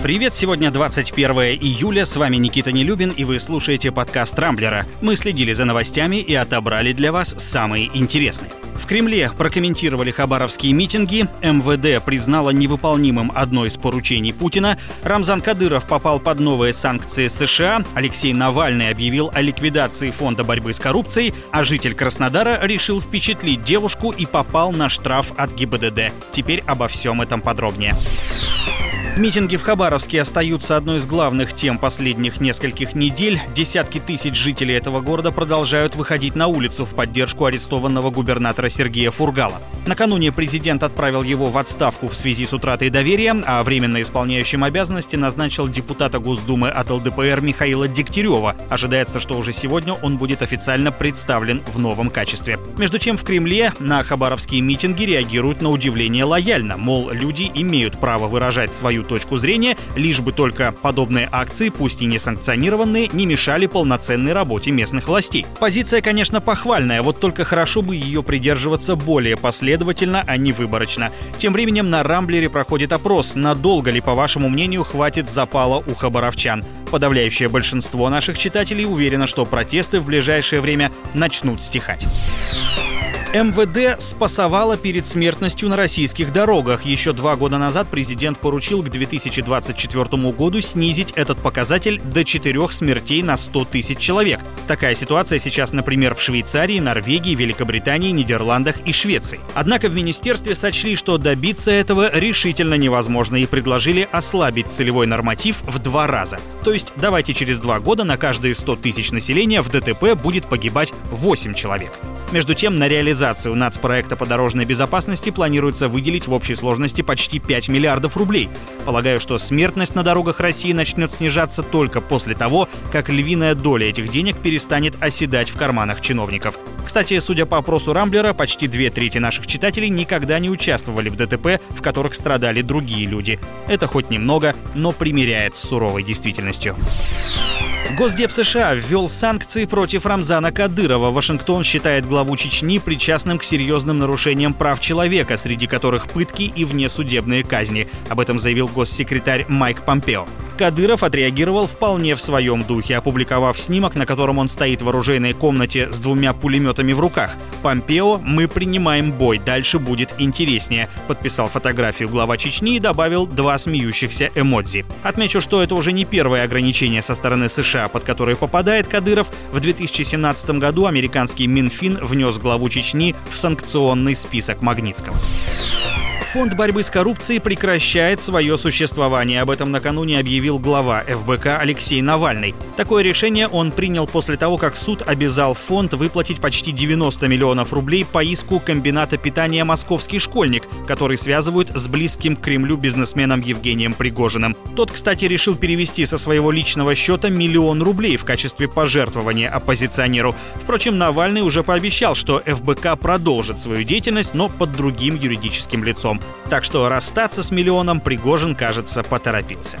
Привет, сегодня 21 июля, с вами Никита Нелюбин, и вы слушаете подкаст «Рамблера». Мы следили за новостями и отобрали для вас самые интересные. В Кремле прокомментировали хабаровские митинги, МВД признала невыполнимым одно из поручений Путина, Рамзан Кадыров попал под новые санкции США, Алексей Навальный объявил о ликвидации фонда борьбы с коррупцией, а житель Краснодара решил впечатлить девушку и попал на штраф от ГИБДД. Теперь обо всем этом подробнее. Митинги в Хабаровске остаются одной из главных тем последних нескольких недель. Десятки тысяч жителей этого города продолжают выходить на улицу в поддержку арестованного губернатора Сергея Фургала. Накануне президент отправил его в отставку в связи с утратой доверия, а временно исполняющим обязанности назначил депутата Госдумы от ЛДПР Михаила Дегтярева. Ожидается, что уже сегодня он будет официально представлен в новом качестве. Между тем в Кремле на хабаровские митинги реагируют на удивление лояльно, мол, люди имеют право выражать свою точку зрения, лишь бы только подобные акции, пусть и не санкционированные, не мешали полноценной работе местных властей. Позиция, конечно, похвальная, вот только хорошо бы ее придерживаться более последовательно, а не выборочно. Тем временем на Рамблере проходит опрос, надолго ли, по вашему мнению, хватит запала у хабаровчан. Подавляющее большинство наших читателей уверено, что протесты в ближайшее время начнут стихать. МВД спасовало перед смертностью на российских дорогах. Еще два года назад президент поручил к 2024 году снизить этот показатель до четырех смертей на 100 тысяч человек. Такая ситуация сейчас, например, в Швейцарии, Норвегии, Великобритании, Нидерландах и Швеции. Однако в министерстве сочли, что добиться этого решительно невозможно и предложили ослабить целевой норматив в два раза. То есть давайте через два года на каждые 100 тысяч населения в ДТП будет погибать 8 человек. Между тем, на реализацию нацпроекта по дорожной безопасности планируется выделить в общей сложности почти 5 миллиардов рублей. Полагаю, что смертность на дорогах России начнет снижаться только после того, как львиная доля этих денег перестанет оседать в карманах чиновников. Кстати, судя по опросу Рамблера, почти две трети наших читателей никогда не участвовали в ДТП, в которых страдали другие люди. Это хоть немного, но примеряет с суровой действительностью. Госдеп США ввел санкции против Рамзана Кадырова. Вашингтон считает главу Чечни причастным к серьезным нарушениям прав человека, среди которых пытки и внесудебные казни. Об этом заявил госсекретарь Майк Помпео. Кадыров отреагировал вполне в своем духе, опубликовав снимок, на котором он стоит в оружейной комнате с двумя пулеметами в руках. «Помпео, мы принимаем бой, дальше будет интереснее», подписал фотографию глава Чечни и добавил два смеющихся эмодзи. Отмечу, что это уже не первое ограничение со стороны США, под которое попадает Кадыров. В 2017 году американский Минфин внес главу Чечни в санкционный список Магнитского. Фонд борьбы с коррупцией прекращает свое существование. Об этом накануне объявил глава ФБК Алексей Навальный. Такое решение он принял после того, как суд обязал фонд выплатить почти 90 миллионов рублей по иску комбината питания «Московский школьник», который связывают с близким к Кремлю бизнесменом Евгением Пригожиным. Тот, кстати, решил перевести со своего личного счета миллион рублей в качестве пожертвования оппозиционеру. Впрочем, Навальный уже пообещал, что ФБК продолжит свою деятельность, но под другим юридическим лицом. Так что расстаться с миллионом Пригожин, кажется, поторопился.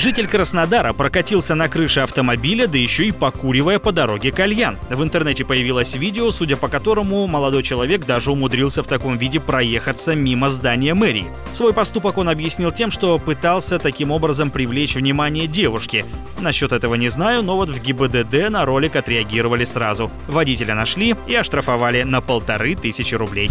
Житель Краснодара прокатился на крыше автомобиля, да еще и покуривая по дороге кальян. В интернете появилось видео, судя по которому молодой человек даже умудрился в таком виде проехаться мимо здания мэрии. Свой поступок он объяснил тем, что пытался таким образом привлечь внимание девушки. Насчет этого не знаю, но вот в ГИБДД на ролик отреагировали сразу. Водителя нашли и оштрафовали на полторы тысячи рублей.